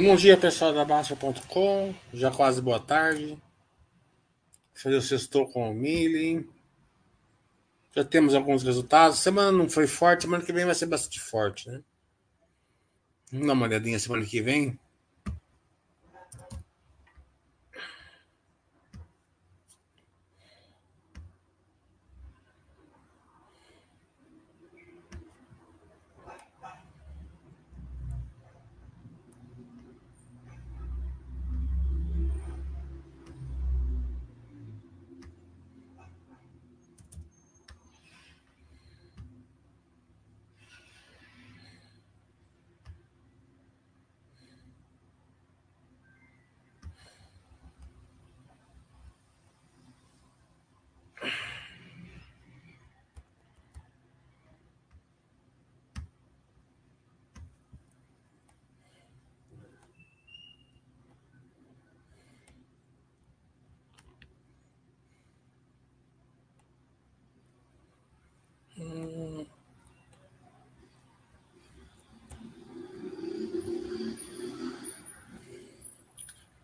Bom dia, pessoal da Baixa.com. Já quase boa tarde. Fazer o sextou com o Mili. Já temos alguns resultados. Semana não foi forte, semana que vem vai ser bastante forte, né? Vamos dar uma olhadinha semana que vem.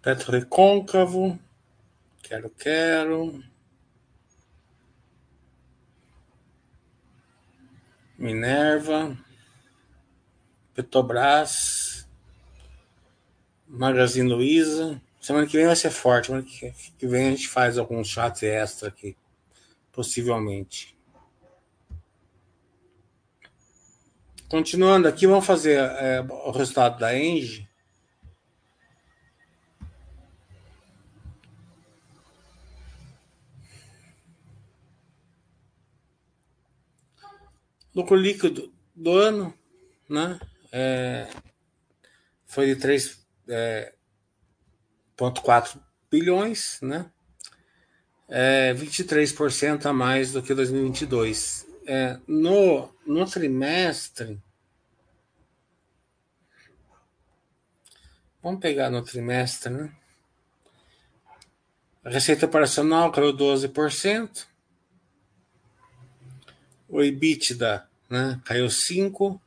Petro recôncavo. Quero, quero. Minerva. Petrobras. Magazine Luiza. Semana que vem vai ser forte. Semana que vem a gente faz alguns chats extra aqui. Possivelmente. Continuando aqui, vamos fazer é, o resultado da Engie. Lucro líquido do ano, né? É, foi de 3,4 é, bilhões, né? É 23% a mais do que 2022. É, no, no trimestre. Vamos pegar no trimestre, né? A receita operacional caiu 12%. O EBITDA né, caiu 5%.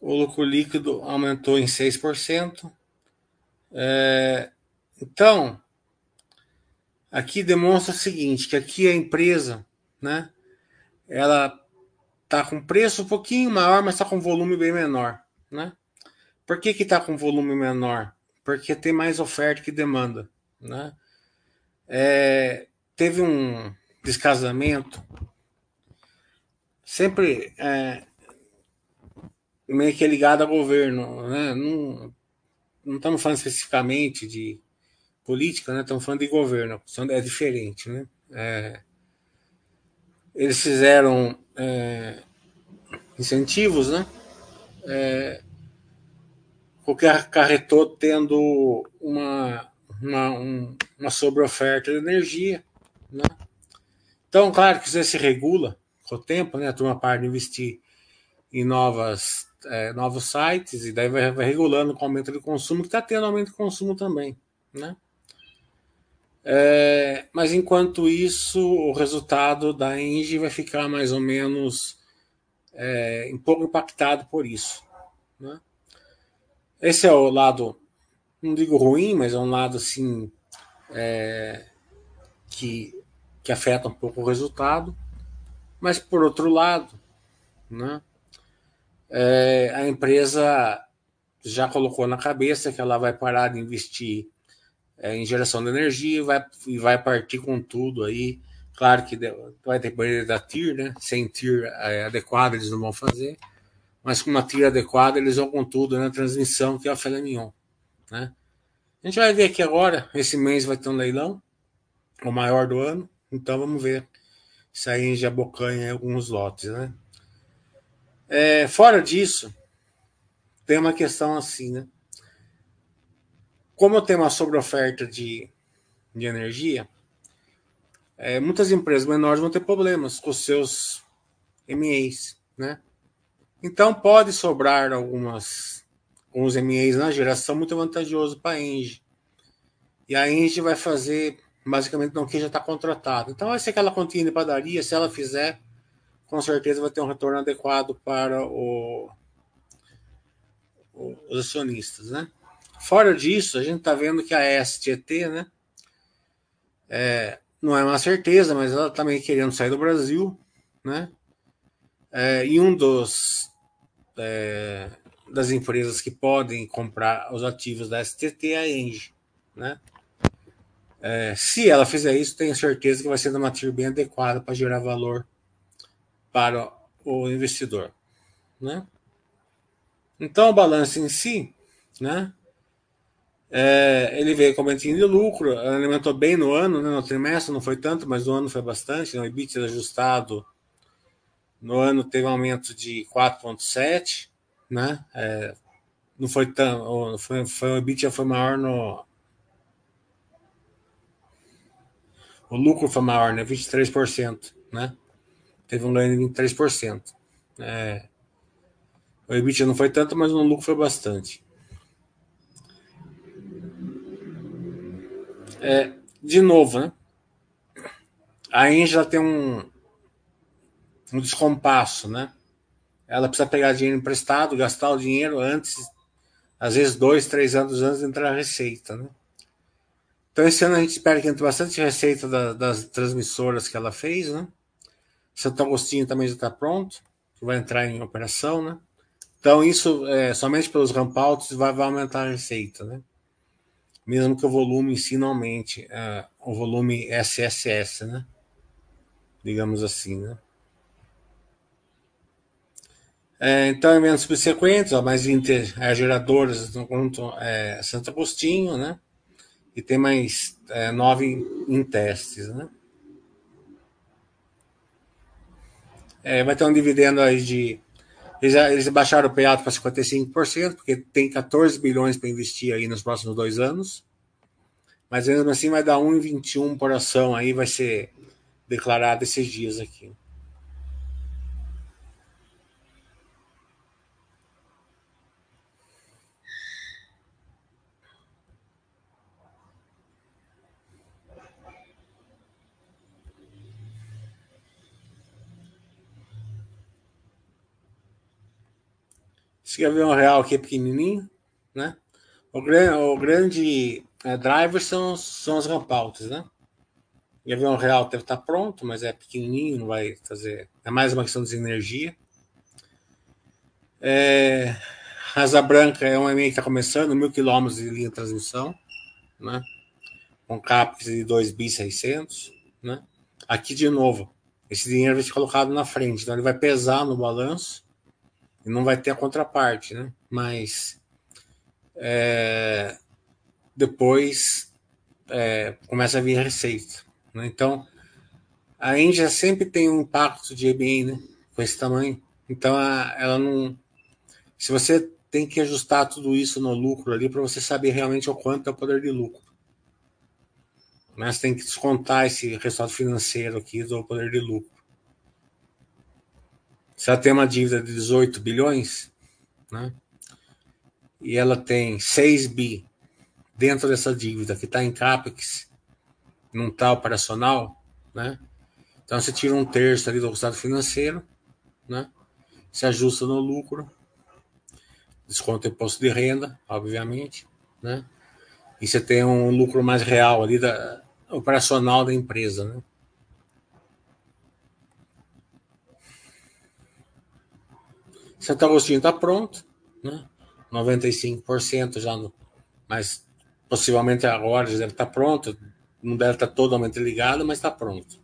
O lucro líquido aumentou em 6%. É, então, aqui demonstra o seguinte, que aqui a empresa, né, ela está com preço um pouquinho maior, mas está com volume bem menor, né? Por que que está com volume menor? Porque tem mais oferta que demanda, né? É, teve um descasamento sempre é, meio que ligado ao governo, né? Não, não estamos falando especificamente de política, né? Estamos falando de governo, é diferente, né? É, eles fizeram é, incentivos, né? É, o que acarretou tendo uma, uma, um, uma sobre-oferta de energia, né? Então, claro que isso se regula, o tempo, né? A turma para de investir em novas, é, novos sites e daí vai, vai, regulando com o aumento de consumo, que está tendo aumento de consumo também, né? É, mas enquanto isso, o resultado da Engie vai ficar mais ou menos é, um pouco impactado por isso. Né? Esse é o lado, não digo ruim, mas é um lado assim é, que, que afeta um pouco o resultado. Mas, por outro lado, né, é, a empresa já colocou na cabeça que ela vai parar de investir é, em geração de energia e vai, e vai partir com tudo aí. Claro que vai ter banheiro da TIR, né? Sem TIR é, adequada eles não vão fazer, mas com uma TIR adequada eles vão com tudo na transmissão, que é a Filé Mignon, né? A gente vai ver aqui agora, esse mês vai ter um leilão, o maior do ano, então vamos ver sair em Jabocanha alguns lotes, né? É, fora disso, tem uma questão assim, né? Como tem uma sobreoferta de, de energia, é, muitas empresas menores vão ter problemas com seus MEs, né? Então pode sobrar algumas alguns MEs na geração muito vantajoso para a Engie. E a Engie vai fazer basicamente não que já está contratado. Então vai ser aquela continha de padaria, se ela fizer, com certeza vai ter um retorno adequado para o, os acionistas, né? Fora disso, a gente está vendo que a STT, né? É, não é uma certeza, mas ela também tá querendo sair do Brasil, né? É, e um dos é, das empresas que podem comprar os ativos da STT é a Engie, né? É, se ela fizer isso, tenho certeza que vai ser uma tiro bem adequada para gerar valor para o investidor, né? Então, o balanço em si, né? É, ele veio com aumentinho de lucro, alimentou bem no ano, né, no trimestre não foi tanto, mas no ano foi bastante. Né, o EBITDA ajustado no ano teve um aumento de 4,7, né? É, não foi tão. Foi, foi, o EBITDA foi maior no. O lucro foi maior, né? 23%, né? Teve um ganho de 23%. É, o EBITDA não foi tanto, mas no lucro foi bastante. É, de novo, né? A Engie tem um, um descompasso, né? Ela precisa pegar dinheiro emprestado, gastar o dinheiro antes, às vezes dois, três anos antes de entrar a receita, né? Então esse ano a gente espera que entre bastante receita da, das transmissoras que ela fez, né? Santo Agostinho também já está pronto, que vai entrar em operação, né? Então isso é, somente pelos rampouts vai, vai aumentar a receita, né? mesmo que o volume em si não aumente, uh, o volume SSS, né? Digamos assim, né? É, então, eventos subsequentes, ó, mais 20 é, geradoras é, Santo Agostinho, né? E tem mais é, nove em, testes, né? É, vai ter um dividendo aí de. Eles, eles baixaram o payout para 55%, porque tem 14 bilhões para investir aí nos próximos dois anos. Mas mesmo assim vai dar 1,21 por ação aí, vai ser declarado esses dias aqui. Esse avião real aqui pequenininho, né? O, o grande é, driver são, são as rampouts, né? O avião real deve estar pronto, mas é pequenininho, não vai fazer. É mais uma questão de energia. É, Asa Branca é um EMEI que está começando, mil quilômetros de linha de transmissão, né? Com CAPEX de 2 bi 600, né? Aqui de novo, esse dinheiro vai ser colocado na frente, então ele vai pesar no balanço e não vai ter a contraparte, né? Mas é, depois é, começa a vir a receita. Né? Então, a Índia sempre tem um impacto de EBA né? com esse tamanho. Então, a, ela não. Se você tem que ajustar tudo isso no lucro ali para você saber realmente o quanto é o poder de lucro. Mas tem que descontar esse resultado financeiro aqui do poder de lucro. Se ela tem uma dívida de 18 bilhões, né? E ela tem 6 bi dentro dessa dívida que está em CAPEX, não está operacional, né? Então você tira um terço ali do resultado financeiro, né? Se ajusta no lucro, desconta imposto de renda, obviamente, né? E você tem um lucro mais real ali da operacional da empresa, né? Santo Agostinho está pronto, né? 95% já no, mas possivelmente agora já deve estar tá pronto, não deve estar tá totalmente ligado, mas está pronto.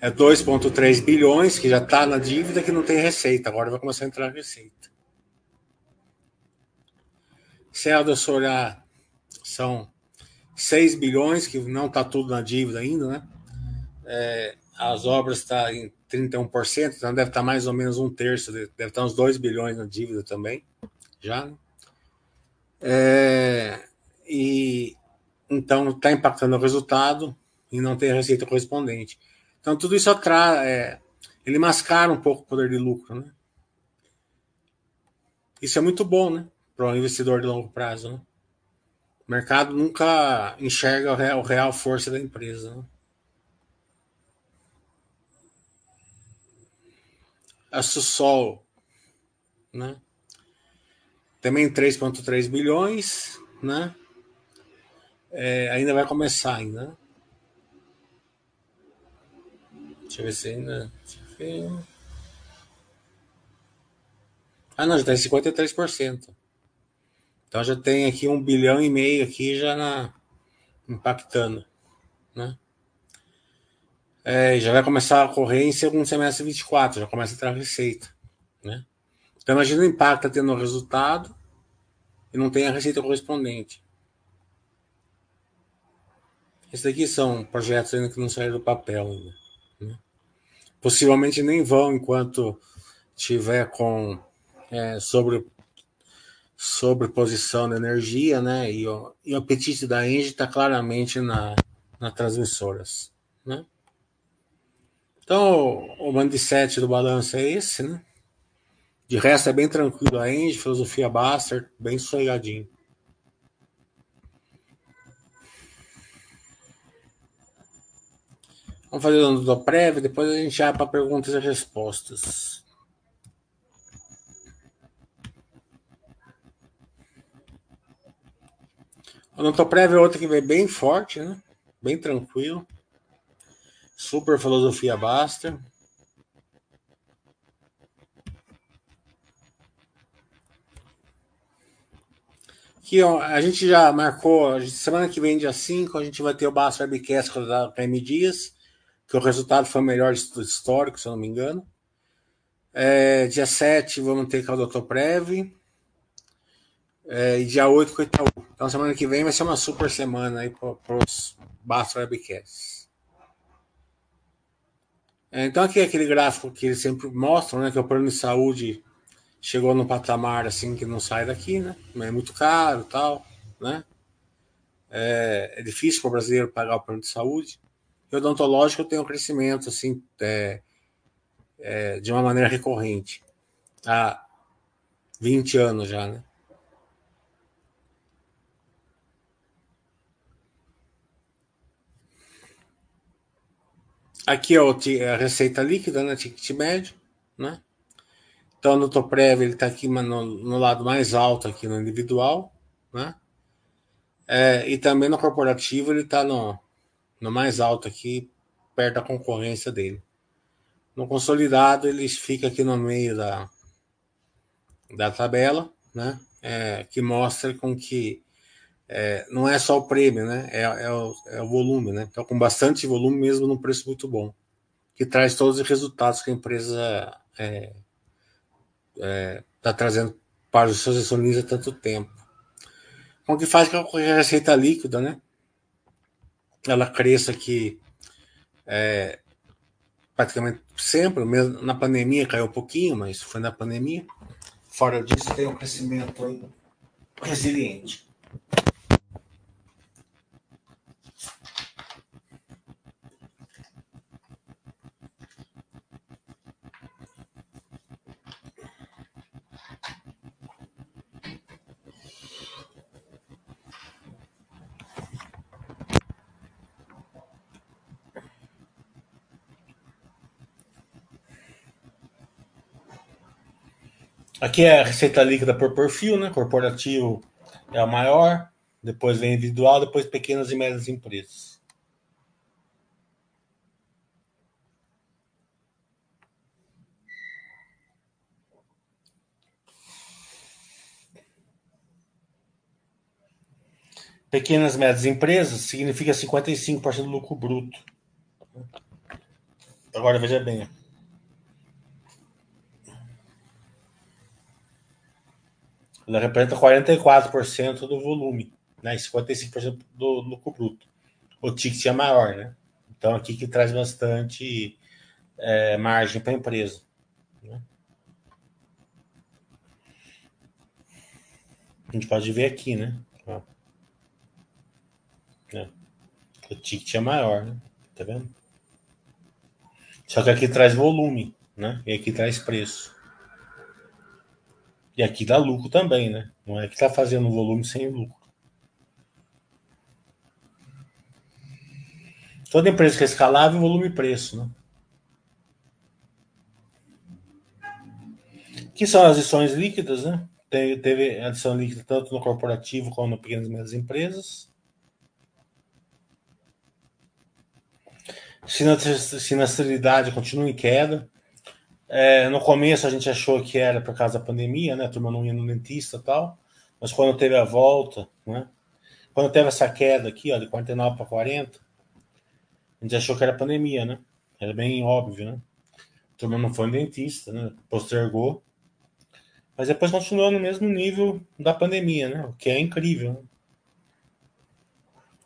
É 2,3 bilhões que já está na dívida que não tem receita, agora vai começar a entrar receita. Se a olhar, são 6 bilhões, que não está tudo na dívida ainda, né? É, as obras estão tá em 31%, então deve estar mais ou menos um terço, deve estar uns 2 bilhões na dívida também, já. Né? É, e então está impactando o resultado e não tem a receita correspondente. Então tudo isso atrai, é, ele mascara um pouco o poder de lucro, né? Isso é muito bom, né? Para um investidor de longo prazo, né? O mercado nunca enxerga real, real força da empresa. Né? A Sussol, né? também 3,3 bilhões, né? É, ainda vai começar ainda. Né? Deixa eu ver se ainda. Ah, não, já está em 53%. Então já tem aqui um bilhão e meio aqui já na, impactando, né? É, já vai começar a correr em segundo semestre 24, já começa a entrar receita, né? Então imagina o impacto tá tendo o resultado e não tem a receita correspondente. Esses daqui são projetos ainda que não saíram do papel ainda. Né? Possivelmente nem vão enquanto tiver com é, sobre sobreposição da energia, né? E o, e o apetite da Engie está claramente na, na transmissoras? Então, o, mindset do balanço é esse, né? De resto é bem tranquilo a Engie, filosofia Baster, bem sossegadinho. Vamos fazer o do prévio, depois a gente vai para perguntas e respostas. O Notoprev é outro que vem bem forte, né? Bem tranquilo. Super filosofia basta. Ó, a gente já marcou, semana que vem, dia 5, a gente vai ter o Basta Webcast com a M Dias, que o resultado foi o melhor histórico, se eu não me engano. É, dia 7 vamos ter com o Dr. Prev. É, e dia 8 com o Itaú. Então semana que vem vai ser uma super semana aí para os Basta Webcasts. É, então aqui é aquele gráfico que eles sempre mostram, né? Que o plano de saúde chegou no patamar assim que não sai daqui, né? É muito caro tal, né? É, é difícil para o brasileiro pagar o plano de saúde. E odontológico tem um crescimento assim é, é, de uma maneira recorrente há 20 anos já, né? Aqui é a receita líquida, né? Ticket médio, né? Então no Toprev ele está aqui no, no, lado mais alto aqui no individual, né? É, e também no corporativo ele está no, no mais alto aqui, perto da concorrência dele. No consolidado ele fica aqui no meio da, da tabela, né? É, que mostra com que é, não é só o prêmio, né? É, é, o, é, o, volume, né? Então, com bastante volume, mesmo num preço muito bom, que traz todos os resultados que a empresa está é, é, trazendo para os seus acionistas há tanto tempo. O que faz com que a receita líquida, né? Ela cresça aqui é, praticamente sempre, mesmo na pandemia caiu um pouquinho, mas foi na pandemia. Fora disso, tem um crescimento resiliente. Aqui é a receita líquida por perfil, né? Corporativo é a maior, depois vem individual, depois pequenas e médias empresas. Pequenas e médias empresas significa 55% do lucro bruto. Agora veja bem. Ela representa 44% do volume, né? E 55% do lucro bruto. O ticket é maior, né? Então aqui que traz bastante é, margem para a empresa. Né? A gente pode ver aqui, né? Ó. É. O ticket é maior, né? Tá vendo? Só que aqui traz volume, né? E aqui traz preço. E aqui dá lucro também, né? Não é que está fazendo volume sem lucro. Toda empresa que é escalável, volume e preço, né? Que são as lições líquidas, né? teve, teve adição líquida tanto no corporativo como no pequenas e médias empresas. Sinistralidade continua em queda. É, no começo a gente achou que era por causa da pandemia, né? A turma não ia no dentista tal. Mas quando teve a volta, né? Quando teve essa queda aqui, ó, de 49 para 40, a gente achou que era pandemia, né? Era bem óbvio, né? A turma não foi no dentista, né? Postergou. Mas depois continuou no mesmo nível da pandemia, né? O que é incrível. Né?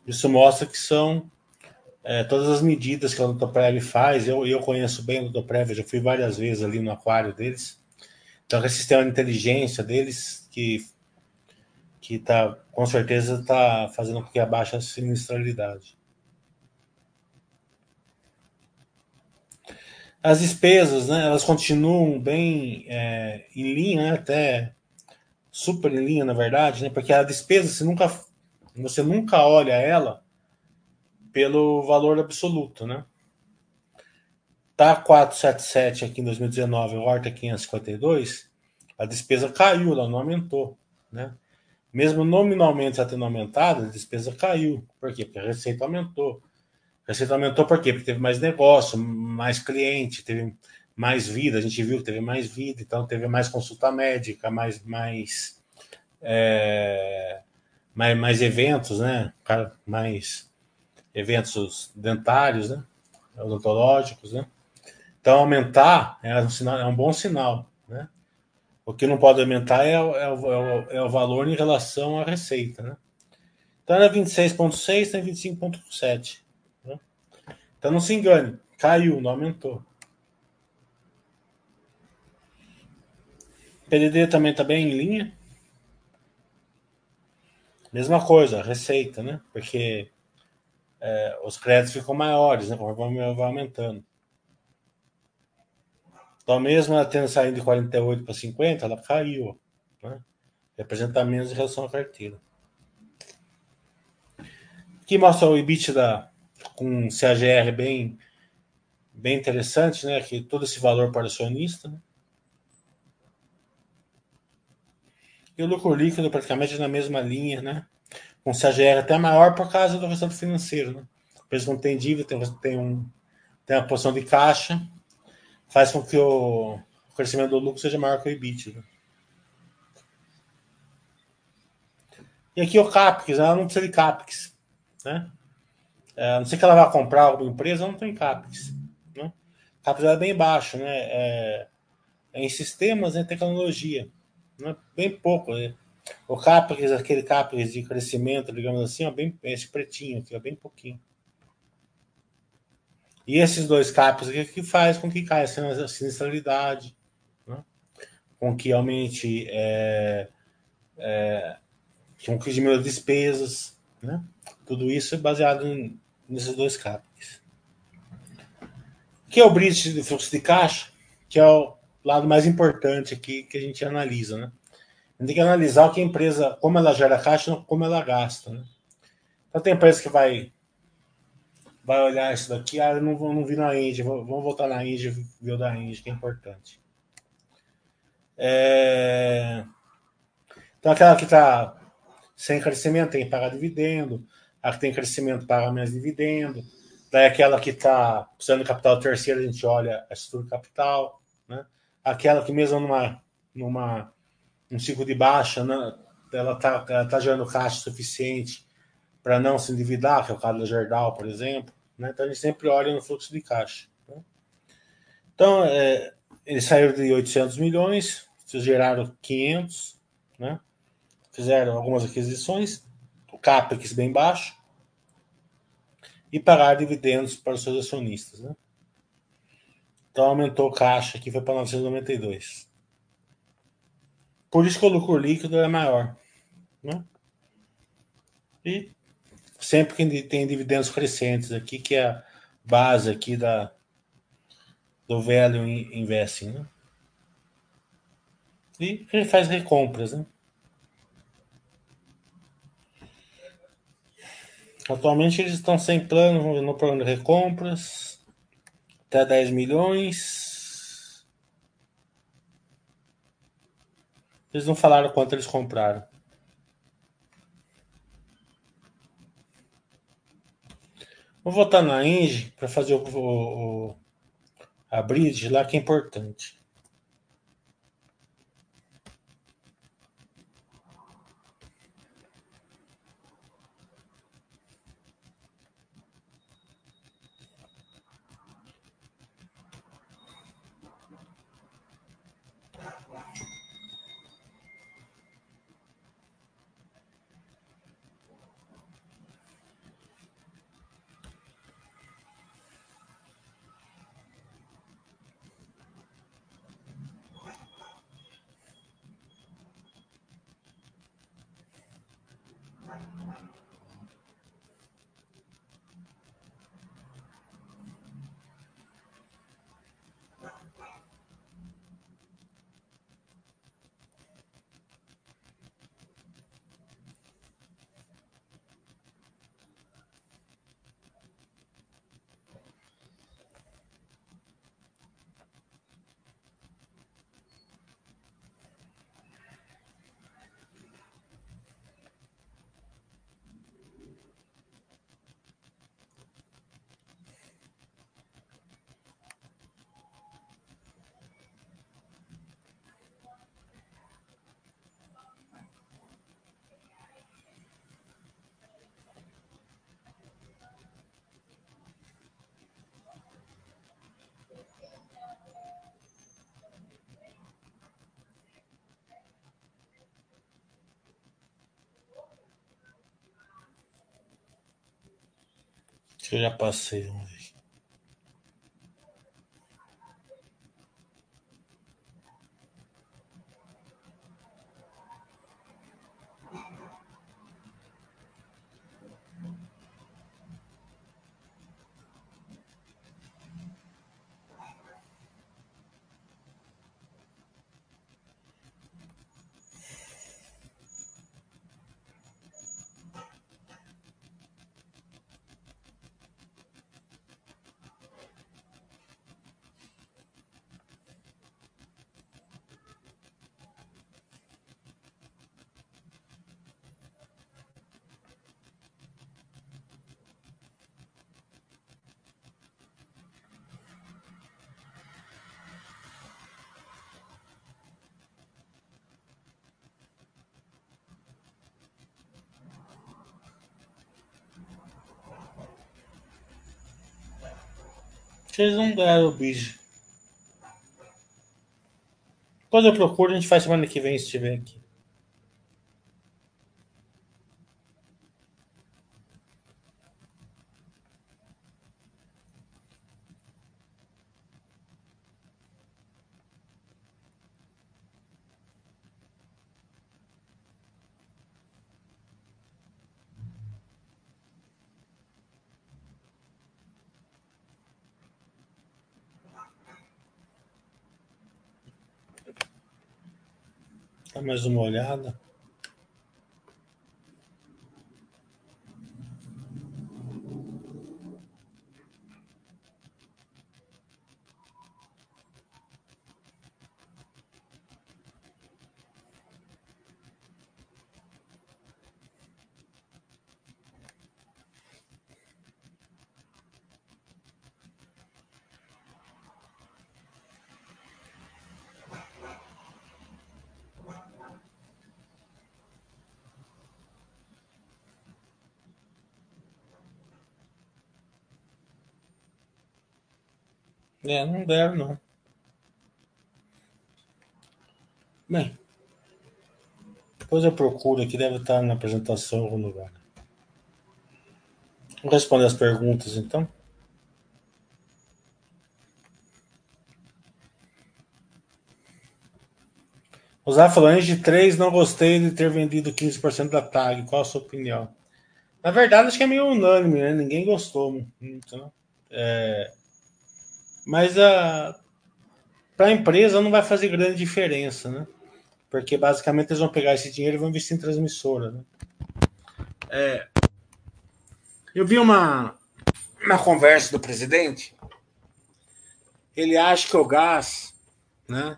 Isso mostra que são é, todas as medidas que a Odontoprev faz. Eu, eu conheço bem o Odontoprev, já fui várias vezes ali no aquário deles. Então, esse sistema de inteligência deles, que, que tá, com certeza está fazendo com que abaixe a sinistralidade. As despesas, né, elas continuam bem é, em linha, né, até super em linha, na verdade, né, porque a despesa, você nunca, você nunca olha ela pelo valor absoluto, né? Tá 477 aqui em 2019, o horta 552, a despesa caiu, ela não aumentou, né? Mesmo nominalmente já tendo aumentado, a despesa caiu. Por quê? Porque a receita aumentou. A receita aumentou por quê? Porque teve mais negócio, mais cliente, teve mais vida, a gente viu que teve mais vida, então teve mais consulta médica, mais, mais, é, mais, mais eventos, né? Mais eventos dentários, né? Odontológicos, né? Então, aumentar é um, sinal, é um bom sinal, né? O que não pode aumentar é, o, é, o, é o valor em relação à receita, né? Então, era 26,6, está em 25,7. Né? Então, não se engane, caiu, não aumentou. PDD também está bem em linha. Mesma coisa, receita, né? Porque é, os créditos ficam maiores, né? Conforme vai aumentando. Então, mesmo ela tendo saído de 48 para 50, ela caiu. Né? Representa menos em relação à carteira. Aqui mostra o EBITDA com CAGR bem, bem interessante, né? Que todo esse valor para acionista. Né? E o lucro líquido praticamente na mesma linha, né? Com CAGR até maior por causa do resultado financeiro. Né? A empresa não tem dívida, tem, tem, um, tem uma posição de caixa, faz com que o, o crescimento do lucro seja maior que o EBIT. Né? E aqui o CAPEX, ela não precisa de CAPEX. Né? É, a não sei que ela vai comprar alguma empresa, não tem CAPEX. Né? CAPEX é bem baixo, né? É, é em sistemas e tecnologia. Né? Bem pouco. Né? O CAPEX, aquele CAPEX de crescimento, digamos assim, ó, bem, esse pretinho aqui, ó, bem pouquinho. E esses dois CAPEX aqui que faz com que caia a sinistralidade, né? com que aumente, é, é, com que diminua despesas, né? Tudo isso é baseado em, nesses dois CAPEX. Que é o bridge de fluxo de caixa, que é o lado mais importante aqui que a gente analisa, né? Gente tem que analisar o que a empresa, como ela gera caixa, como ela gasta. Né? Então tem empresa que vai vai olhar isso daqui, ah, eu não, não vi na Indy, vamos voltar na Indy ver o da Indy, que é importante. É... Então aquela que está sem crescimento tem que pagar dividendo, a que tem crescimento paga menos dividendo, daí aquela que está precisando de capital terceiro, a gente olha a estrutura capital, né? aquela que mesmo numa, numa um ciclo de baixa, né? ela está tá gerando caixa suficiente para não se endividar, que é o caso da Gerdau, por exemplo. Né? Então a gente sempre olha no fluxo de caixa. Né? Então, é, eles saíram de 800 milhões, geraram 500, né? fizeram algumas aquisições, o CAPEX bem baixo, e pagaram dividendos para os seus acionistas. Né? Então aumentou o caixa, que foi para 992. Por isso que o lucro líquido é maior. Né? E sempre que tem dividendos crescentes aqui, que é a base aqui da, do velho investing. Né? E ele faz recompras. Né? Atualmente eles estão sem plano no plano de recompras, até 10 milhões. Eles não falaram quanto eles compraram. Vou voltar na Engie para fazer o, o, a bridge lá que é importante. Que eu já passei, vamos ver. Vocês não deram o bicho. Quando eu procuro, a gente faz semana que vem se estiver aqui. Dá mais uma olhada. É, não deram, não. Bem, depois eu procuro aqui, deve estar na apresentação em algum lugar. Vou responder as perguntas, então. Usar falando de 3, não gostei de ter vendido 15% da tag. Qual a sua opinião? Na verdade, acho que é meio unânime, né? Ninguém gostou muito, né? É... Mas a para a empresa não vai fazer grande diferença, né? Porque basicamente eles vão pegar esse dinheiro e vão investir em transmissora, né? É, eu vi uma, uma conversa do presidente. Ele acha que o gás, né?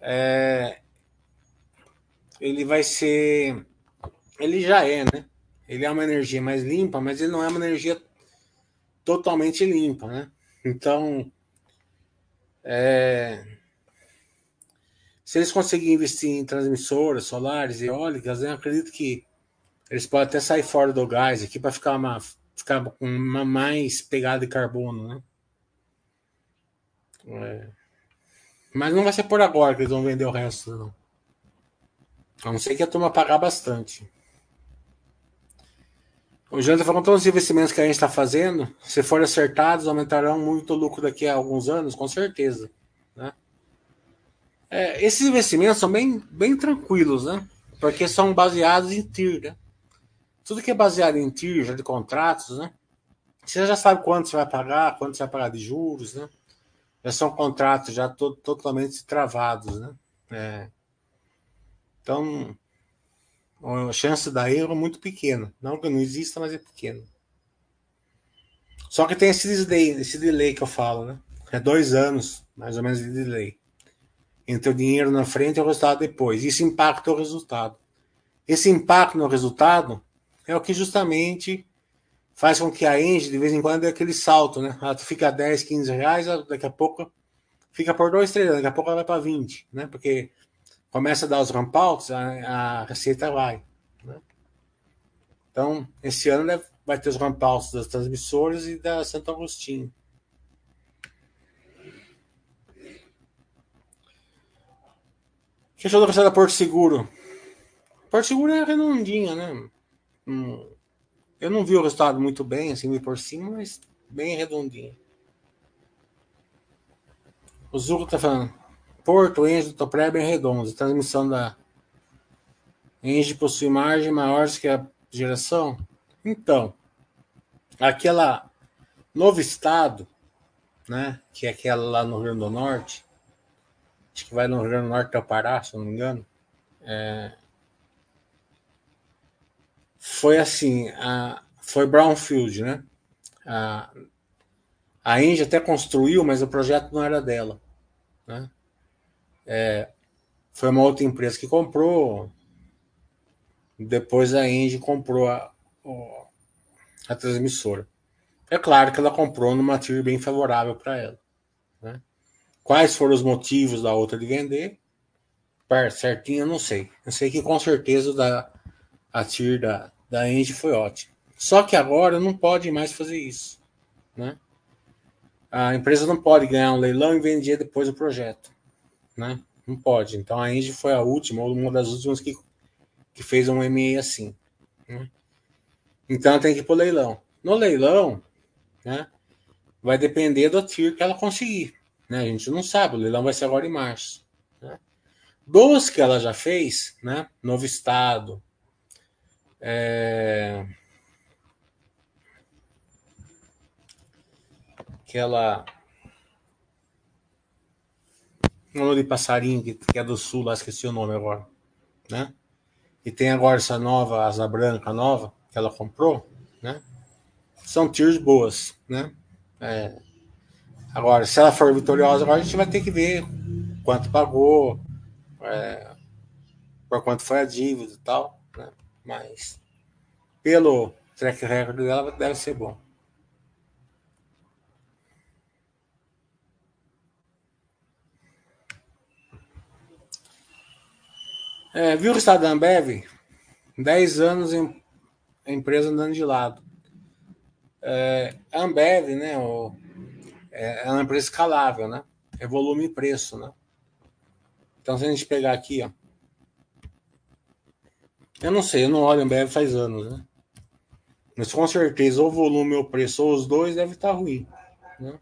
É, ele vai ser. Ele já é, né? Ele é uma energia mais limpa, mas ele não é uma energia totalmente limpa, né? Então, é, se eles conseguirem investir em transmissoras solares e eólicas, eu acredito que eles podem até sair fora do gás aqui para ficar, uma, ficar com uma mais pegada de carbono, né? É. Mas não vai ser por agora que eles vão vender o resto, não. A não ser que a turma pagar bastante. O Janta falou todos os investimentos que a gente está fazendo, se forem acertados, aumentarão muito o lucro daqui a alguns anos, com certeza. Né? É, esses investimentos são bem, bem tranquilos, né? Porque são baseados em TIR, né? Tudo que é baseado em TIR, já de contratos, né? Você já sabe quanto você vai pagar, quanto você vai pagar de juros, né? Já são contratos já to totalmente travados, né? É. Então, a chance da erro é muito pequena. Não que não exista, mas é pequena. Só que tem esse delay, esse delay que eu falo, né? É dois anos, mais ou menos, de delay. Entre o dinheiro na frente e o resultado depois. Isso impacta o resultado. Esse impacto no resultado é o que justamente faz com que a Engie, de vez em quando, dê aquele salto, né? Ela fica 10, 15 reais, daqui a pouco fica por 2, 3 daqui a pouco ela vai para 20, né? Porque começa a dar os rampouts, a, a receita vai. Né? Então, esse ano vai ter os rampouts das transmissoras e da Santo Agostinho. Fechou da da Porto Seguro. Porto Seguro é redondinha, né? Hum, eu não vi o resultado muito bem, assim, por cima, mas bem redondinho. O Zuko tá falando. Porto, Engie, Topré bem redondos. Transmissão da Engie possui margem maiores que a geração? Então, aquela novo estado, né, que é aquela lá no Rio Grande do Norte, acho que vai no Rio Grande do Norte até o Pará, se não me engano, é, foi assim, a, foi Brownfield, né? A, a até construiu, mas o projeto não era dela, né? É, foi uma outra empresa que comprou. Depois a Engie comprou a, a transmissora. É claro que ela comprou numa TIR bem favorável para ela. Né? Quais foram os motivos da outra de vender? Certinho, eu não sei. Eu sei que com certeza da, a TIR da, da Engie foi ótima. Só que agora não pode mais fazer isso. Né? A empresa não pode ganhar um leilão e vender depois o projeto né? Não pode. Então a Engie foi a última, ou uma das últimas que, que fez um MA assim. Né? Então tem que ir pro leilão. No leilão, né? Vai depender do TIR que ela conseguir. Né? A gente não sabe, o leilão vai ser agora em março. Né? Dos que ela já fez, né? Novo Estado, é... aquela nome de passarinho que, que é do sul, lá esqueci o nome agora, né? E tem agora essa nova asa branca nova que ela comprou, né? São tiers boas, né? É, agora, se ela for vitoriosa, agora a gente vai ter que ver quanto pagou, é, por quanto foi a dívida e tal, né? Mas pelo track record dela deve ser bom. É, viu o estado da Ambev? 10 anos em a empresa andando de lado. É, a Ambev, né, o, é, é uma empresa escalável, né? É volume e preço, né? Então, se a gente pegar aqui, ó. Eu não sei, eu não olho Ambev faz anos, né? Mas com certeza, ou volume ou preço, ou os dois, deve estar ruim, né?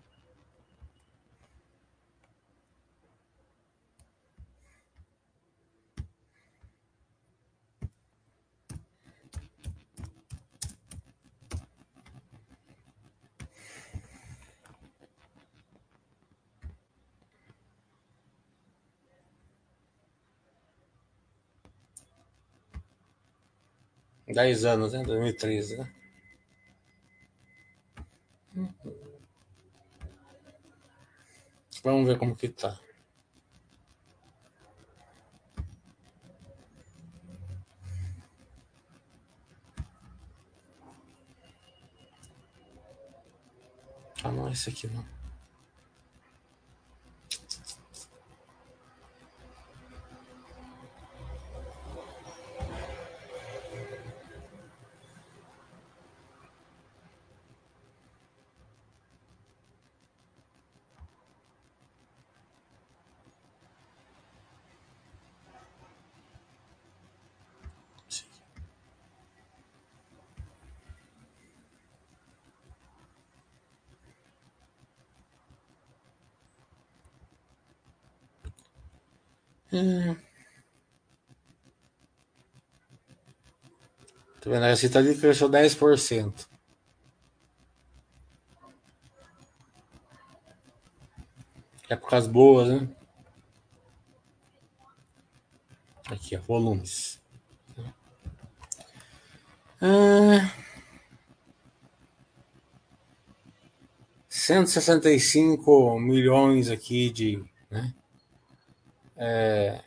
10 anos, né? 2013, né? Vamos ver como que tá. Ah, não, é esse aqui não. Hum. Tá vendo? Esse ali cresceu 10%. Épocas boas, né? Aqui, ó, volumes. Ah, 165 milhões aqui de, né? É,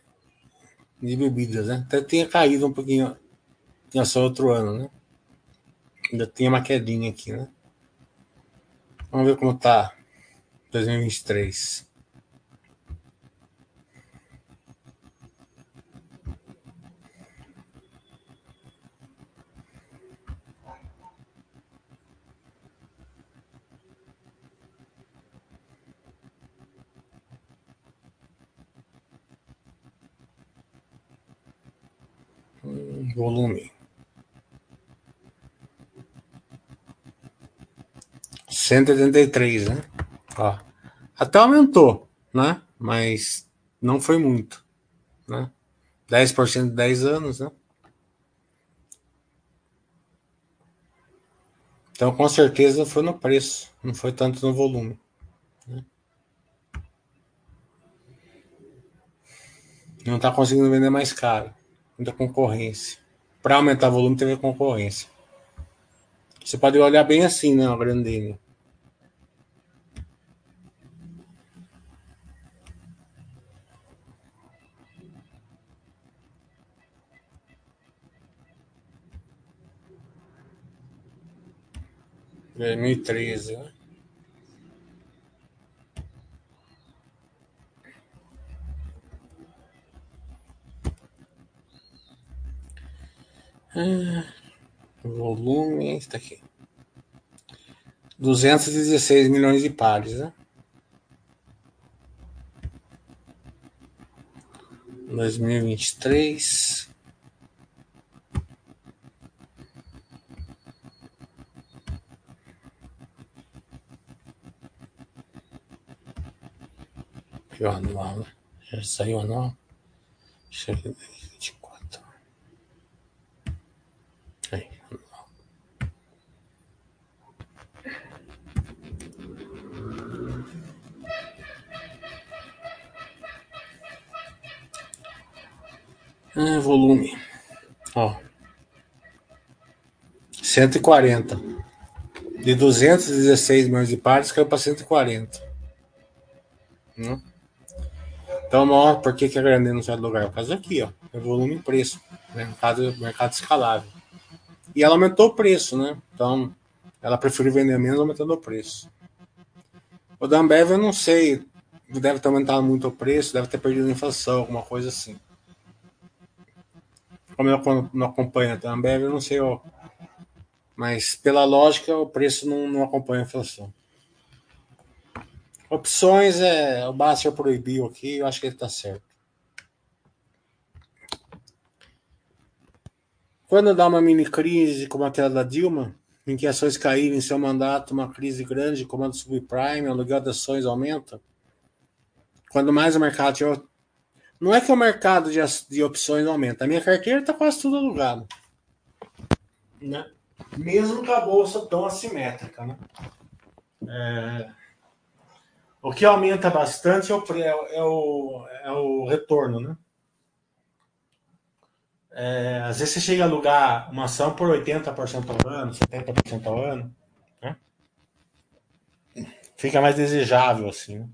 de bebidas, né? Até tinha caído um pouquinho tinha só outro ano, né? Ainda tem uma quedinha aqui, né? Vamos ver como tá 2023. Volume. 183, né? Ó, até aumentou, né? Mas não foi muito, né? 10% de 10 anos, né? Então, com certeza foi no preço, não foi tanto no volume. Né? Não está conseguindo vender mais caro, muita concorrência. Para aumentar o volume, teve concorrência. Você pode olhar bem assim, né? O grandinho. 2013, né? Ah, volume, está aqui. 216 milhões de pares, né? 2023. Aqui o anual, né? Já saiu anual. Deixa eu ver, 24. Aí, anual. Ah, volume. Ó. 140. De 216 milhões de pares caiu para 140. Hum? Então, maior, por que, que a grande não sai do lugar? Por causa aqui, ó. É volume e preço. Mercado, mercado escalável. E ela aumentou o preço, né? Então, ela preferiu vender menos aumentando o preço. O da Ambev, eu não sei. Deve ter aumentado muito o preço, deve ter perdido a inflação, alguma coisa assim. Como eu não acompanho a Ambev, eu não sei, ó. Mas pela lógica, o preço não, não acompanha a inflação. Opções é. O Basser proibiu aqui, eu acho que ele está certo. Quando dá uma mini crise como aquela da Dilma, em que ações caíram em seu mandato, uma crise grande, comando subprime, aluguel de ações aumenta. Quando mais o mercado. Não é que o mercado de, de opções aumenta, a minha carteira está quase tudo alugado. Né? Mesmo com a bolsa tão assimétrica. Né? É... O que aumenta bastante é o, é o, é o retorno, né? É, às vezes você chega a alugar uma ação por 80% ao ano, 70% ao ano, né? Fica mais desejável assim. Né?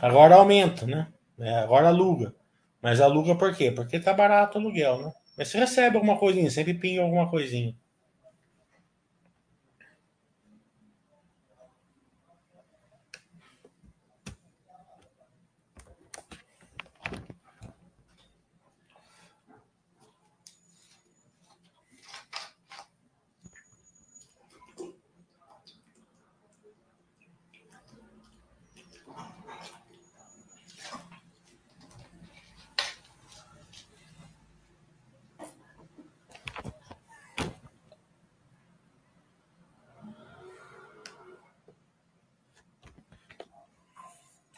Agora aumenta, né? É, agora aluga. Mas aluga por quê? Porque tá barato o aluguel, né? Mas você recebe alguma coisinha, sempre pinga alguma coisinha.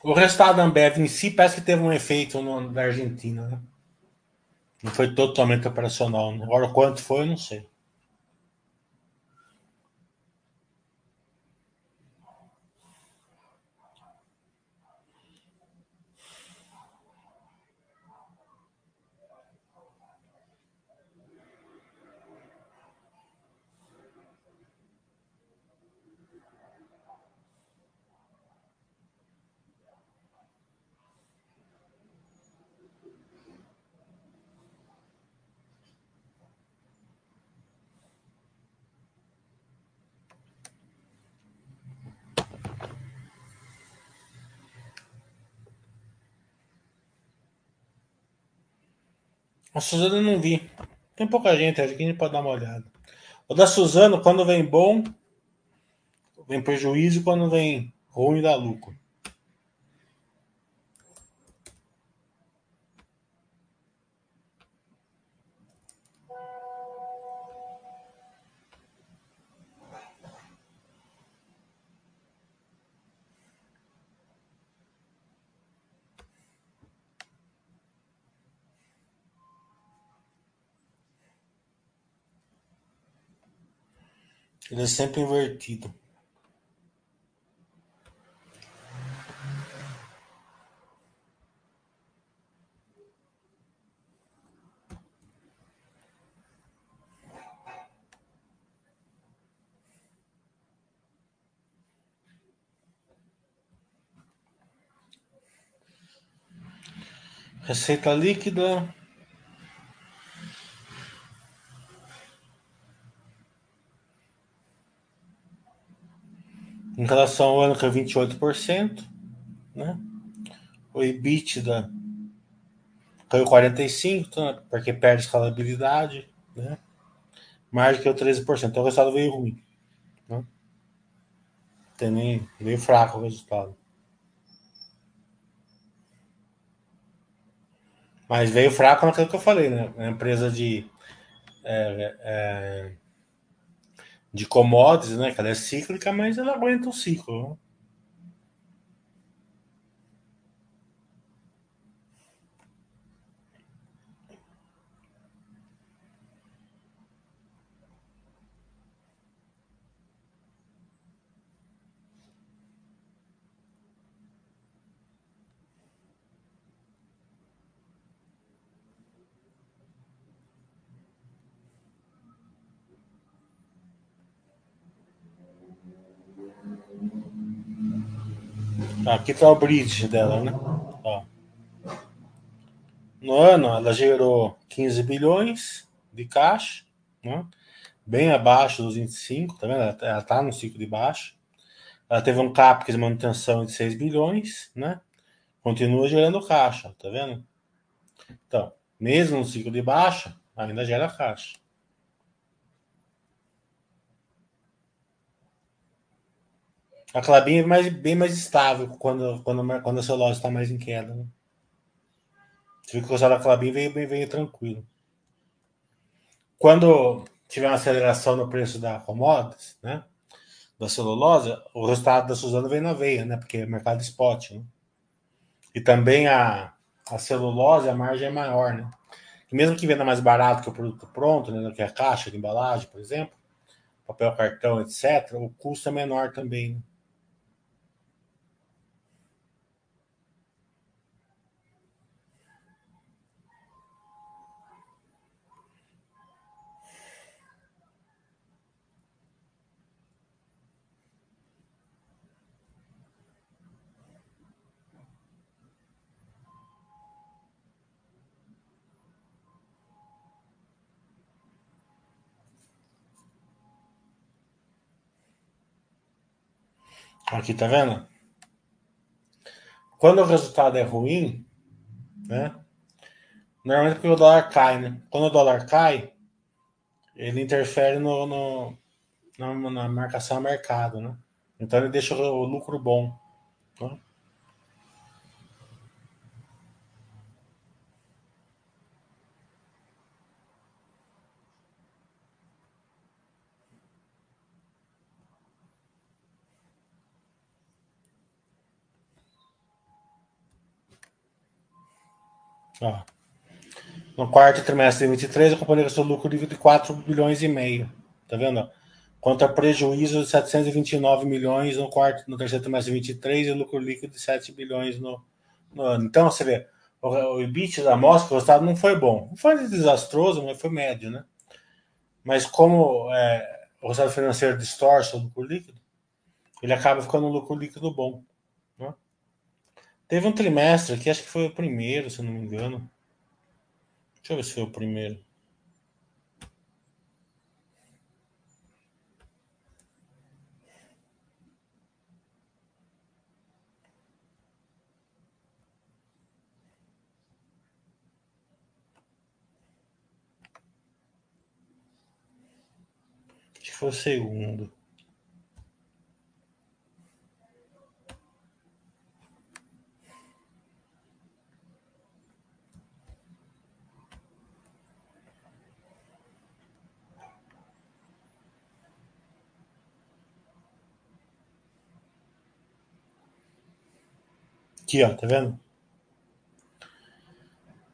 O resultado da Ambev em si parece que teve um efeito no, da Argentina, né? Não foi totalmente operacional. Né? Agora, quanto foi, eu não sei. Suzano eu não vi. Tem pouca gente aqui, a gente pode dar uma olhada. O da Suzano, quando vem bom, vem prejuízo, quando vem ruim, dá lucro. Ele é sempre invertido. Receita líquida Em relação ao ano que é 28%, né? O EBITDA caiu 45%, né? porque perde escalabilidade, né? Margem o 13%. Então o resultado veio ruim. Né? Nem, veio fraco o resultado. Mas veio fraco naquilo que eu falei, né? A empresa de. É, é, de commodities, né? Que ela é cíclica, mas ela aguenta o ciclo. Né? Aqui está o bridge dela, né? Ó. No ano, ela gerou 15 bilhões de caixa, né? bem abaixo dos 25, tá vendo? Ela está no ciclo de baixo. Ela teve um CAPEX de manutenção de 6 bilhões, né? Continua gerando caixa, tá vendo? Então, mesmo no ciclo de baixa, ainda gera caixa. A Clabin é mais, bem mais estável quando, quando, quando a celulose está mais em queda. Né? Viu que resultado da Clabin veio, veio, veio tranquilo. Quando tiver uma aceleração no preço da commodities, né? Da celulose, o resultado da Suzano vem na veia, né? Porque é mercado spot, né? E também a, a celulose, a margem é maior, né? E mesmo que venda mais barato que o produto pronto, né? Que a caixa de embalagem, por exemplo, papel cartão, etc., o custo é menor também. Né? Aqui, tá vendo? Quando o resultado é ruim, né? Normalmente porque o dólar cai, né? Quando o dólar cai, ele interfere no, no na, na, marcação a mercado, né? Então ele deixa o, lucro bom. Né? No quarto trimestre de 2023, a companhia gastou lucro líquido de 4 bilhões e meio. Tá vendo? Contra prejuízo de 729 milhões no quarto, no terceiro trimestre de 2023 e lucro líquido de 7 bilhões no, no ano. Então, você vê, o, o EBIT da mostra, o resultado não foi bom. Não foi desastroso, mas foi médio, né? Mas como é, o resultado financeiro distorce o lucro líquido, ele acaba ficando um lucro líquido bom. Teve um trimestre que acho que foi o primeiro, se não me engano. Deixa eu ver se foi o primeiro. Acho que foi o segundo. Aqui, ó, tá vendo?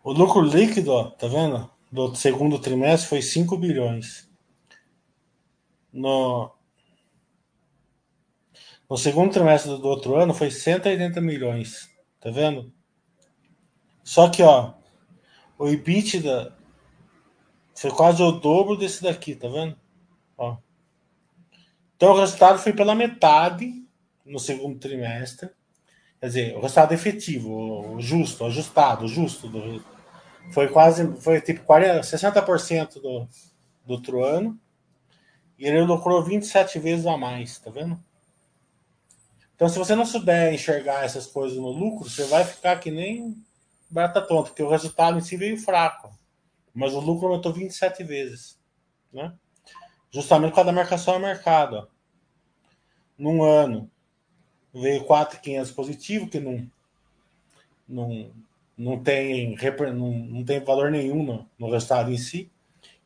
O lucro líquido, ó, tá vendo? Do segundo trimestre foi 5 bilhões. No, no segundo trimestre do outro ano foi 180 milhões. Tá vendo? Só que, ó, o EBITDA foi quase o dobro desse daqui, tá vendo? Ó. Então o resultado foi pela metade no segundo trimestre Quer dizer, o resultado efetivo, o justo, ajustado, justo, do, foi quase, foi tipo 40, 60% do, do outro ano. E ele lucrou 27 vezes a mais, tá vendo? Então, se você não souber enxergar essas coisas no lucro, você vai ficar que nem barata tonta, porque o resultado em si veio fraco. Mas o lucro aumentou 27 vezes. Né? Justamente por causa da marcação a mercado. Ó. Num ano, veio 4,500 positivo, que não, não, não, tem, não, não tem valor nenhum no, no resultado em si.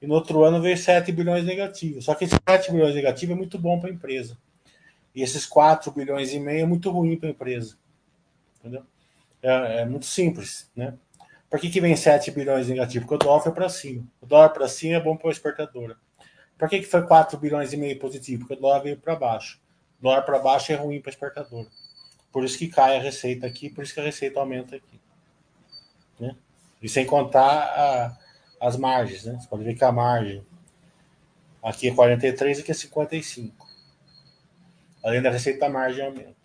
E no outro ano veio 7 bilhões negativo. Só que esse 7 bilhões negativo é muito bom para a empresa. E esses 4 bilhões e meio é muito ruim para a empresa. Entendeu? É, é, muito simples, né? Por que, que vem 7 bilhões negativo? Porque o dólar foi para cima. O dólar para cima é bom para a exportadora. Por que, que foi 4 bilhões e meio positivo? Porque o dólar veio para baixo dólar para baixo é ruim para exportador. Por isso que cai a receita aqui, por isso que a receita aumenta aqui. Né? E sem contar a, as margens, né? Você pode ver que a margem aqui é 43 e aqui é 55. Além da receita, a margem aumenta.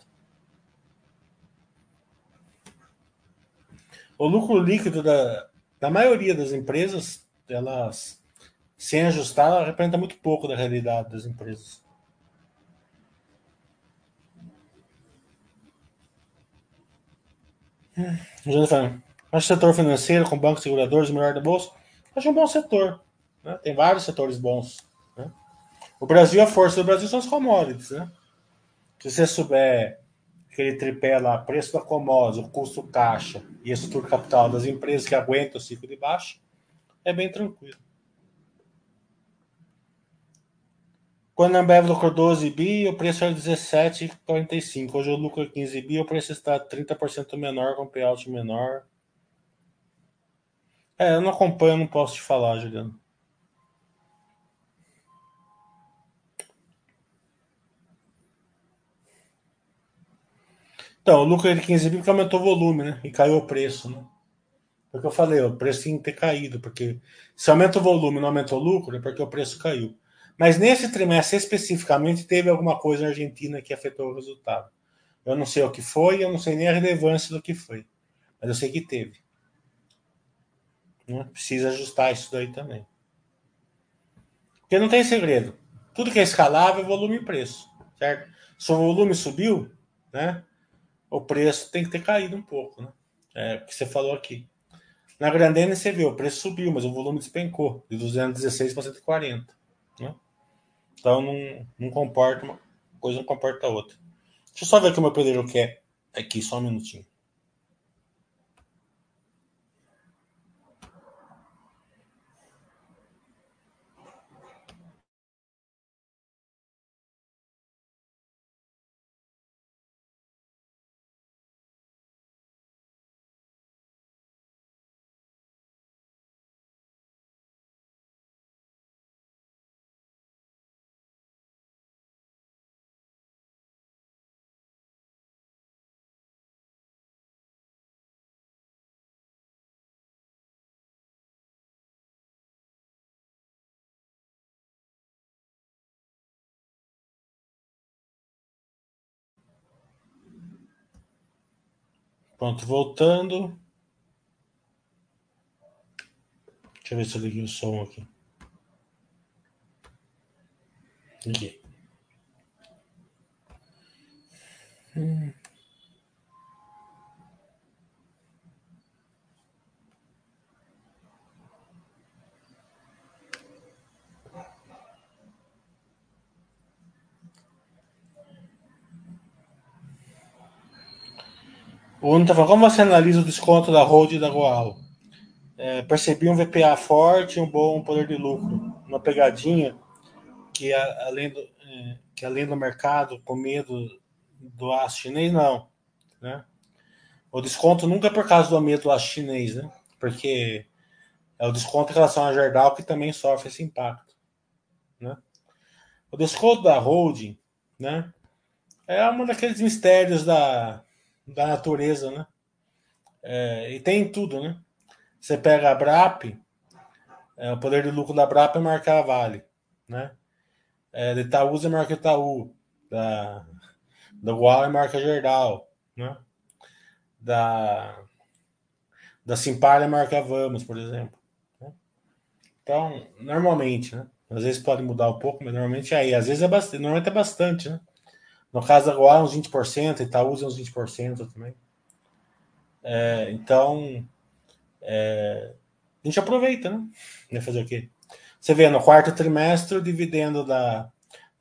O lucro líquido da, da maioria das empresas, elas, sem ajustar, ela representa muito pouco da realidade das empresas. Jonathan, acho o setor financeiro, com bancos seguradores, o melhor da bolsa, acho um bom setor. Né? Tem vários setores bons. Né? O Brasil, a força do Brasil são os commodities. Né? Se você souber aquele tripé lá, preço da commodity, o custo caixa e a estrutura capital das empresas que aguentam o ciclo de baixa, é bem tranquilo. Quando a Ambev lucrou 12 bi, o preço era 17,45. Hoje eu lucro 15 bi, o preço está 30% menor, com payout menor. É, eu não acompanho, não posso te falar, Juliano. Então, o lucro é de 15 bi porque aumentou o volume, né? E caiu o preço, né? Porque eu falei, o preço tem que ter caído, porque se aumenta o volume e não aumenta o lucro, é porque o preço caiu. Mas nesse trimestre especificamente teve alguma coisa na Argentina que afetou o resultado. Eu não sei o que foi, eu não sei nem a relevância do que foi, mas eu sei que teve. Né? Precisa ajustar isso daí também. Porque não tem segredo. Tudo que é escalável é volume e preço. certo? Se o volume subiu, né? O preço tem que ter caído um pouco, né? É o que você falou aqui. Na Grandene você viu, o preço subiu, mas o volume despencou de 216 para 140. Né? Então não, não comporta uma coisa, não comporta a outra. Deixa eu só ver o que o meu pedreiro quer aqui, só um minutinho. Pronto, voltando. Deixa eu ver se eu liguei o som aqui. Liguei. Hum. O Uno tá falando, como você analisa o desconto da Hold e da Goal? É, percebi um VPA forte um bom poder de lucro. Uma pegadinha que, além do, é, que além do mercado, com medo do aço chinês, não. Né? O desconto nunca é por causa do medo do aço chinês, né? porque é o desconto em relação à Gerdau que também sofre esse impacto. Né? O desconto da holding né, é um daqueles mistérios da, da natureza, né? É, e tem tudo, né? Você pega a BRAP, é, o poder de lucro da BRAP é marcar a Vale, né? É, de Itaúsa é marca Itaú, da, da Ual é marca Gerdau, né? Da, da Simpar é marca Vamos, por exemplo. Né? Então, normalmente, né? Às vezes pode mudar um pouco, mas normalmente é aí. Às vezes é bastante, normalmente é bastante, né? No caso da Goa, uns 20%, Itaúsa uns 20% também. É, então, é, a gente aproveita, né? Vai fazer o quê? Você vê, no quarto trimestre, o dividendo da,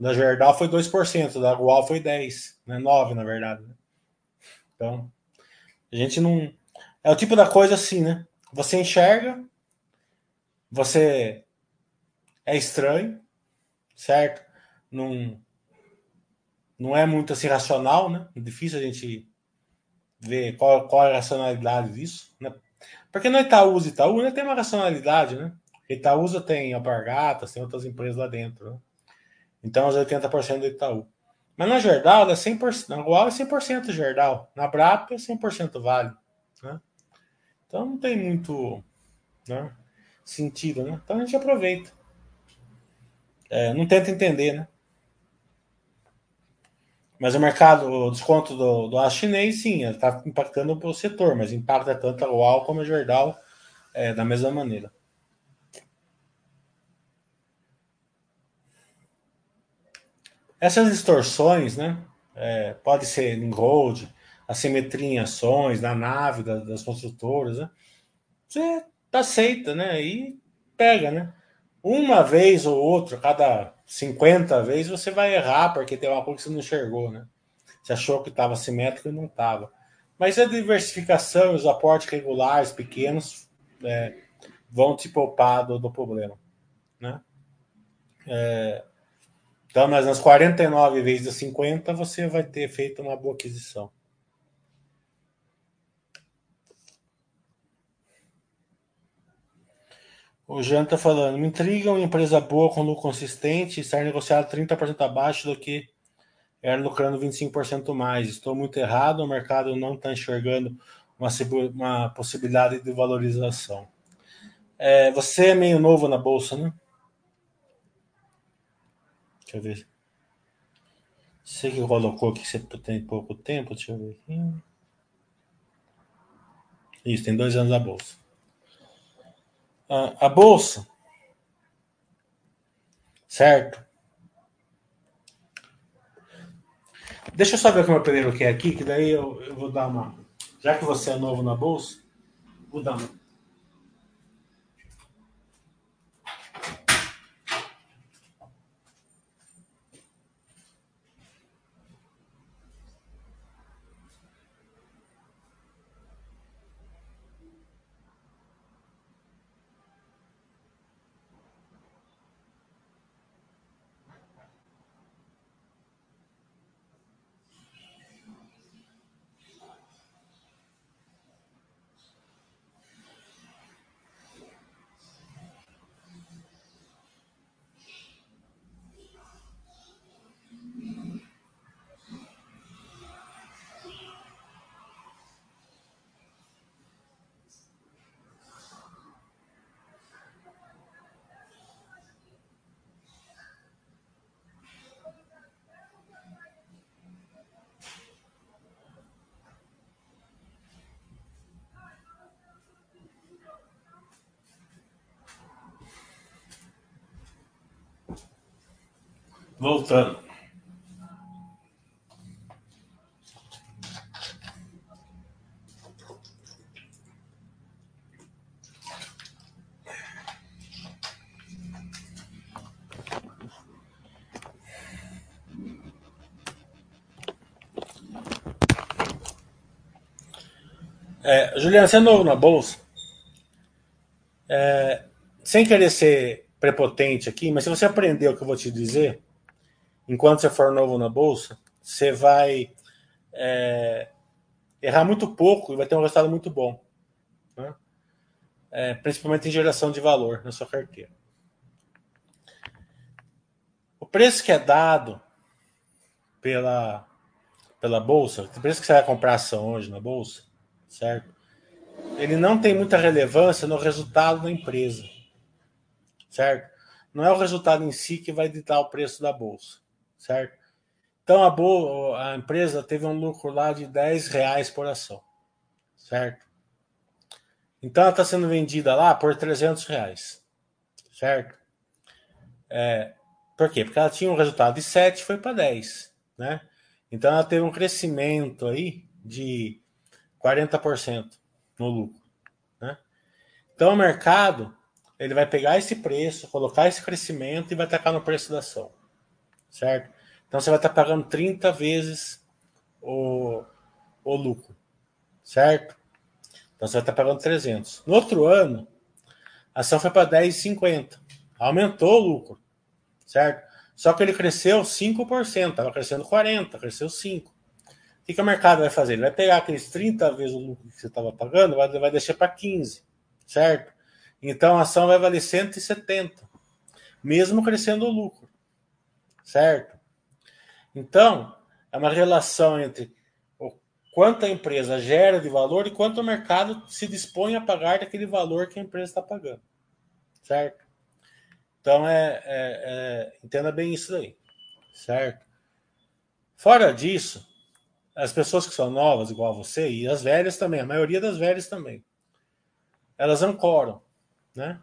da Gerdau foi 2%, da Goal foi 10%, né? 9%, na verdade. Né? Então, a gente não. É o tipo da coisa assim, né? Você enxerga, você é estranho, certo? Não não é muito assim racional, né? É difícil a gente ver qual, qual é a racionalidade disso, né? Porque no Itaúsa e Itaú né, tem uma racionalidade, né? Itaúsa tem alpargatas, tem outras empresas lá dentro, né? Então, os 80% do Itaú. Mas na Gerdau é 100%, na Gual é 100% Gerdau, na Brapa é 100% Vale, né? Então não tem muito né, sentido, né? Então a gente aproveita. É, não tenta entender, né? Mas o mercado, o desconto do, do aço chinês, sim, está impactando o setor, mas impacta tanto a UAU como a Jordal é, da mesma maneira. Essas distorções, né? É, pode ser em gold, assimetria em ações, na nave das, das construtoras, né? Você aceita, né? E pega, né? Uma vez ou outra, cada 50 vezes, você vai errar, porque tem uma coisa que você não enxergou, né? Você achou que estava simétrico e não estava. Mas a diversificação e os aportes regulares, pequenos, é, vão te poupar do, do problema. Né? É, então, mas nas 49 vezes das 50, você vai ter feito uma boa aquisição. O Jean está falando, me intriga uma empresa boa com lucro consistente estar negociado 30% abaixo do que era lucrando 25% mais. Estou muito errado, o mercado não está enxergando uma, uma, possibilidade de valorização. É, você é meio novo na bolsa, né? Deixa eu ver. Você que colocou que você tem pouco tempo, deixa eu ver aqui. Isso, tem dois anos na bolsa a, bolsa, certo? Deixa eu só ver o que o meu pedreiro quer aqui, que daí eu, eu vou dar uma. Já que você é novo na bolsa, vou dar uma. Voltando. É, Juliana, você é novo na bolsa. É, sem querer ser prepotente aqui, mas se você aprender o que eu vou te dizer, enquanto você for novo na bolsa, você vai é, errar muito pouco e vai ter um resultado muito bom. Né? É, principalmente em geração de valor na sua carteira. O preço que é dado pela, pela bolsa, o preço que você vai comprar ação hoje na bolsa, certo? Ele não tem muita relevância no resultado da empresa, certo? Não é o resultado em si que vai ditar o preço da bolsa certo? Então a, boa, a empresa teve um lucro lá de 10 reais por ação, certo? Então ela está sendo vendida lá por 300 reais, certo? É, por quê? Porque ela tinha um resultado de 7 foi para 10, né? Então ela teve um crescimento aí de 40% no lucro, né? Então o mercado ele vai pegar esse preço, colocar esse crescimento e vai tacar no preço da ação certo? Então você vai estar pagando 30 vezes o, o lucro, certo? Então você vai estar pagando 300. No outro ano, a ação foi para 10,50. Aumentou o lucro, certo? Só que ele cresceu 5%, estava crescendo 40%, cresceu 5%. O que, que o mercado vai fazer? Ele vai pegar aqueles 30 vezes o lucro que você estava pagando, vai, vai deixar para 15, certo? Então a ação vai valer 170, mesmo crescendo o lucro certo? Então, é uma relação entre o quanto a empresa gera de valor e quanto o mercado se dispõe a pagar daquele valor que a empresa está pagando, certo? Então, é, é, é, entenda bem isso aí, certo? Fora disso, as pessoas que são novas, igual a você, e as velhas também, a maioria das velhas também, elas ancoram, né?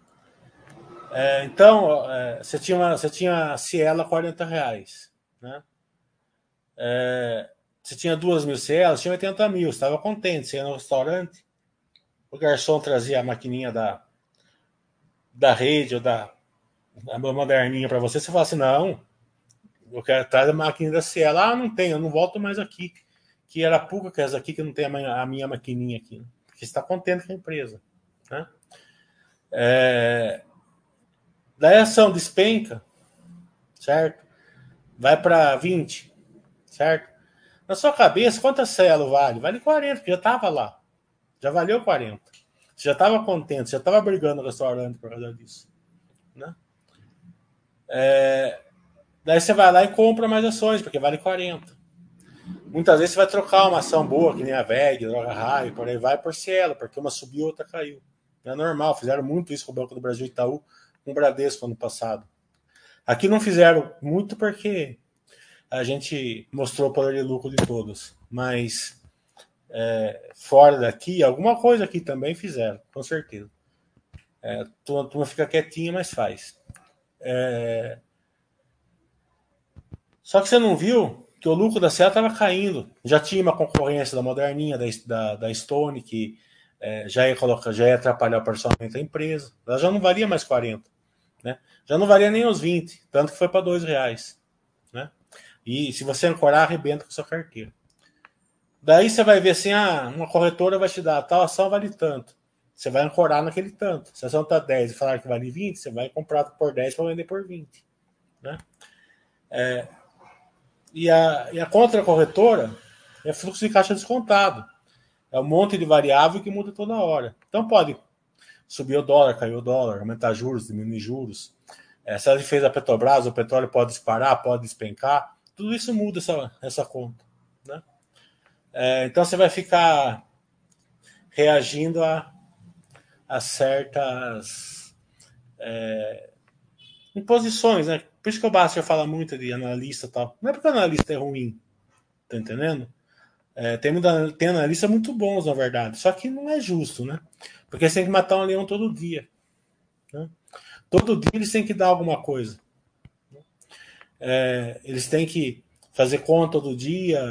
É, então, é, você, tinha uma, você tinha a Ciela 40 reais. Né? É, você tinha duas mil Cielas, tinha 80 mil. Estava contente. Você ia no restaurante, o garçom trazia a maquininha da, da rede ou da, da moderninha para você. Você fala assim: não, eu quero trazer a maquininha da Ciela. Ah, não tem, eu não volto mais aqui. Que era pouco que essa aqui que não tem a minha, maquininha aqui. Porque você está contente com a empresa. Né? É, Daí a ação despenca, certo? Vai para 20, certo? Na sua cabeça, quanto a Cielo vale? Vale 40, porque já estava lá. Já valeu 40. Você já estava contente, já estava brigando no restaurante por causa disso. Né? É... Daí você vai lá e compra mais ações, porque vale 40. Muitas vezes você vai trocar uma ação boa, que nem a VEG, Droga Raio, por aí vai por Cielo, porque uma subiu, outra caiu. É normal, fizeram muito isso com o Banco do Brasil e Itaú com o Bradesco ano passado. Aqui não fizeram muito porque a gente mostrou o poder de lucro de todos, mas é, fora daqui, alguma coisa aqui também fizeram, com certeza. É, a turma fica quietinha, mas faz. É... Só que você não viu que o lucro da Cielo estava caindo. Já tinha uma concorrência da Moderninha, da, da, da Stone, que é, já, ia colocar, já ia atrapalhar o personamento da empresa. Ela já não valia mais 40. Né? Já não valia nem os 20, tanto que foi para dois reais. Né? E se você ancorar, arrebenta com sua carteira. Daí você vai ver assim, ah, uma corretora vai te dar, tal ação vale tanto. Você vai ancorar naquele tanto. Se a ação está 10 e falar que vale 20, você vai comprar por 10 para vender por 20. Né? É, e a, e a contra-corretora é fluxo de caixa descontado. É um monte de variável que muda toda hora. Então pode subir o dólar, cair o dólar, aumentar juros, diminuir juros. É, se ela fez a Petrobras, o petróleo pode disparar, pode despencar. Tudo isso muda essa, essa conta. Né? É, então você vai ficar reagindo a, a certas é, imposições, né? Por isso que o Bastia fala muito de analista e tal. Não é porque o analista é ruim, tá entendendo? É, tem, tem analistas muito bons, na verdade. Só que não é justo, né? Porque você tem que matar um leão todo dia. Né? Todo dia eles têm que dar alguma coisa. É, eles têm que fazer conta todo dia,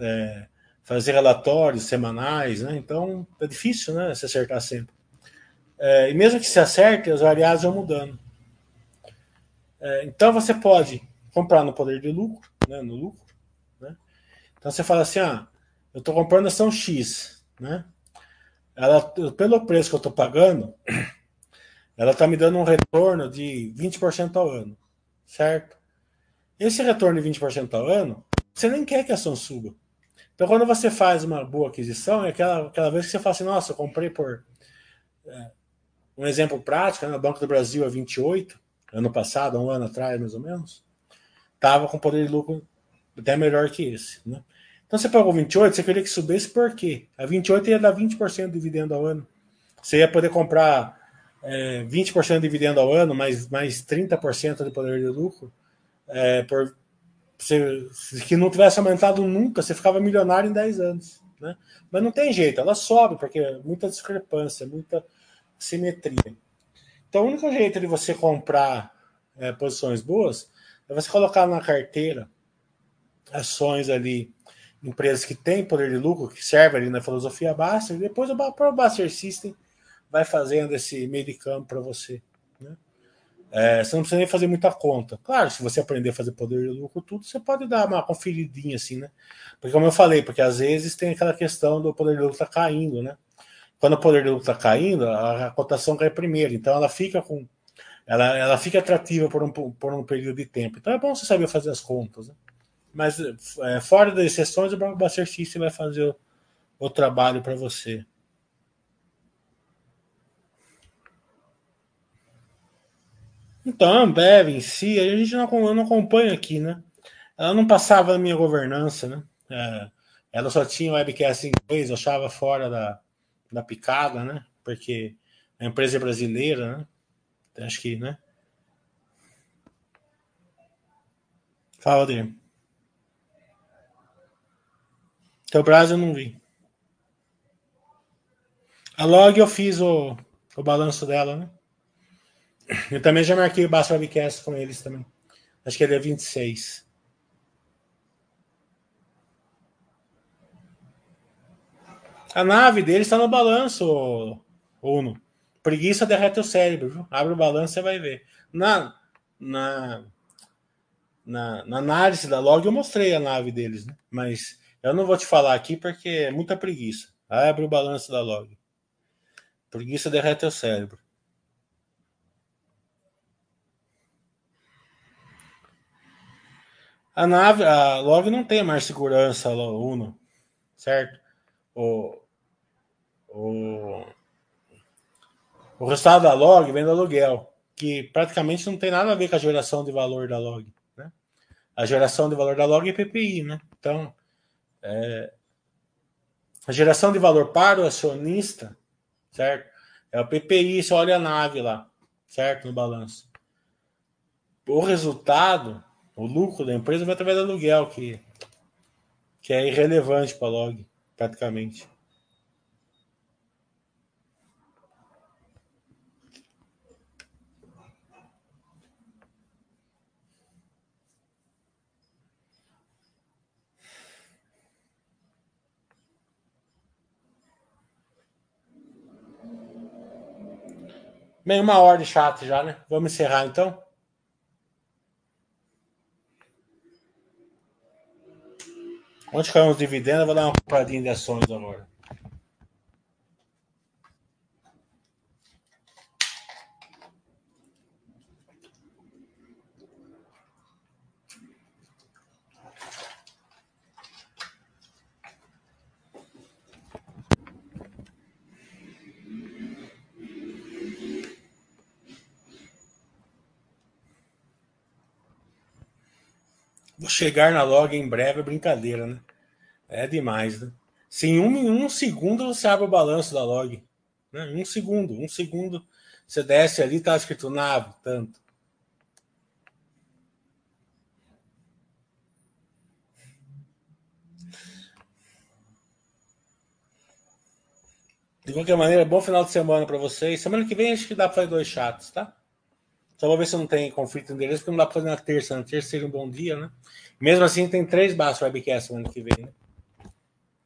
é, fazer relatórios semanais, né? Então é difícil, né? Se acertar sempre. É, e mesmo que se acerte, as variáveis vão mudando. É, então você pode comprar no poder de lucro, né, no lucro. Então você fala assim, ah, eu estou comprando ação X, né? Ela, pelo preço que eu estou pagando, ela está me dando um retorno de 20% ao ano, certo? Esse retorno de 20% ao ano, você nem quer que a ação suba. Então, quando você faz uma boa aquisição, é aquela, aquela vez que você fala assim, nossa, eu comprei por... É, um exemplo prático, né, Banco do Brasil a 28, ano passado, um ano atrás, mais ou menos, estava com poder de lucro até melhor que esse. Né? Então você pagou 28, você queria que subisse por quê? A 28 ia dar 20% de dividendo ao ano. Você ia poder comprar é, 20% de dividendo ao ano, mais, mais 30% de poder de lucro, é, por, que não tivesse aumentado nunca, você ficava milionário em 10 anos. Né? Mas não tem jeito, ela sobe, porque é muita discrepância, muita simetria. Então, o único jeito de você comprar é, posições boas é você colocar na carteira ações ali, empresas que têm poder de lucro, que servem ali na filosofia Baster, e depois o próprio Baster System vai fazendo esse meio de campo para você. Né? É, você não precisa nem fazer muita conta. Claro, se você aprender a fazer poder de lucro, tudo, você pode dar uma conferidinha assim, né? Porque, como eu falei, porque às vezes tem aquela questão do poder de lucro tá caindo, né? quando o poder de lucro está caindo, a, a, cotação cai primeiro. Então ela fica com. Ela, ela fica atrativa por um, por um período de tempo. Então é bom você saber fazer as contas. Né? Mas é, fora das exceções, o Buster System vai fazer o, o trabalho para você. Então, a Ambev em si, a gente não, não acompanha aqui, né? Ela não passava na minha governança, né? É, ela só tinha webcast em inglês, eu achava fora da, da picada, né? Porque a empresa é brasileira, né? Acho que, né? Fala dele. Brasil eu não vi. A log eu fiz o, o balanço dela, né? Eu também já marquei o Basso Webcast com eles também. Acho que ele é 26. A nave dele está no balanço, Uno. Preguiça derrete o cérebro. Viu? Abre o balanço e vai ver. Na, na, na, na, análise da log eu mostrei a nave deles, né? mas eu não vou te falar aqui porque é muita preguiça. Abre o balanço da log. Preguiça derrete o cérebro. A nave, a log não tem mais segurança, Uno, certo? O, o, o resultado da log vem do aluguel, que praticamente não tem nada a ver com a geração de valor da log. Né? A geração de valor da log é PPI, né? Então, é, a geração de valor para o acionista, certo? É o PPI, você olha a nave lá, certo? No balanço. O resultado, o lucro da empresa vai através do aluguel, que, que é irrelevante para a log, praticamente. Bem, uma hora de chat já, né? Vamos encerrar então? Onde caiu os dividendos? Eu vou dar uma compradinha de ações agora. Chegar na log em breve, é brincadeira, né? É demais, né? Se em um, um segundo você abre o balanço da log. Né? Um segundo, um segundo. Você desce ali, tá escrito NAV, tanto. De qualquer maneira, bom final de semana para vocês. Semana que vem acho que dá para fazer dois chats, tá? Só vou ver se não tem conflito de endereço, porque não dá para fazer na terça. Na terça seja um bom dia, né? Mesmo assim, tem três baixos webcasts semana que vem, né?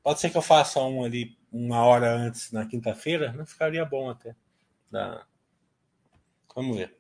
Pode ser que eu faça um ali uma hora antes, na quinta-feira, não ficaria bom até. Vamos ver.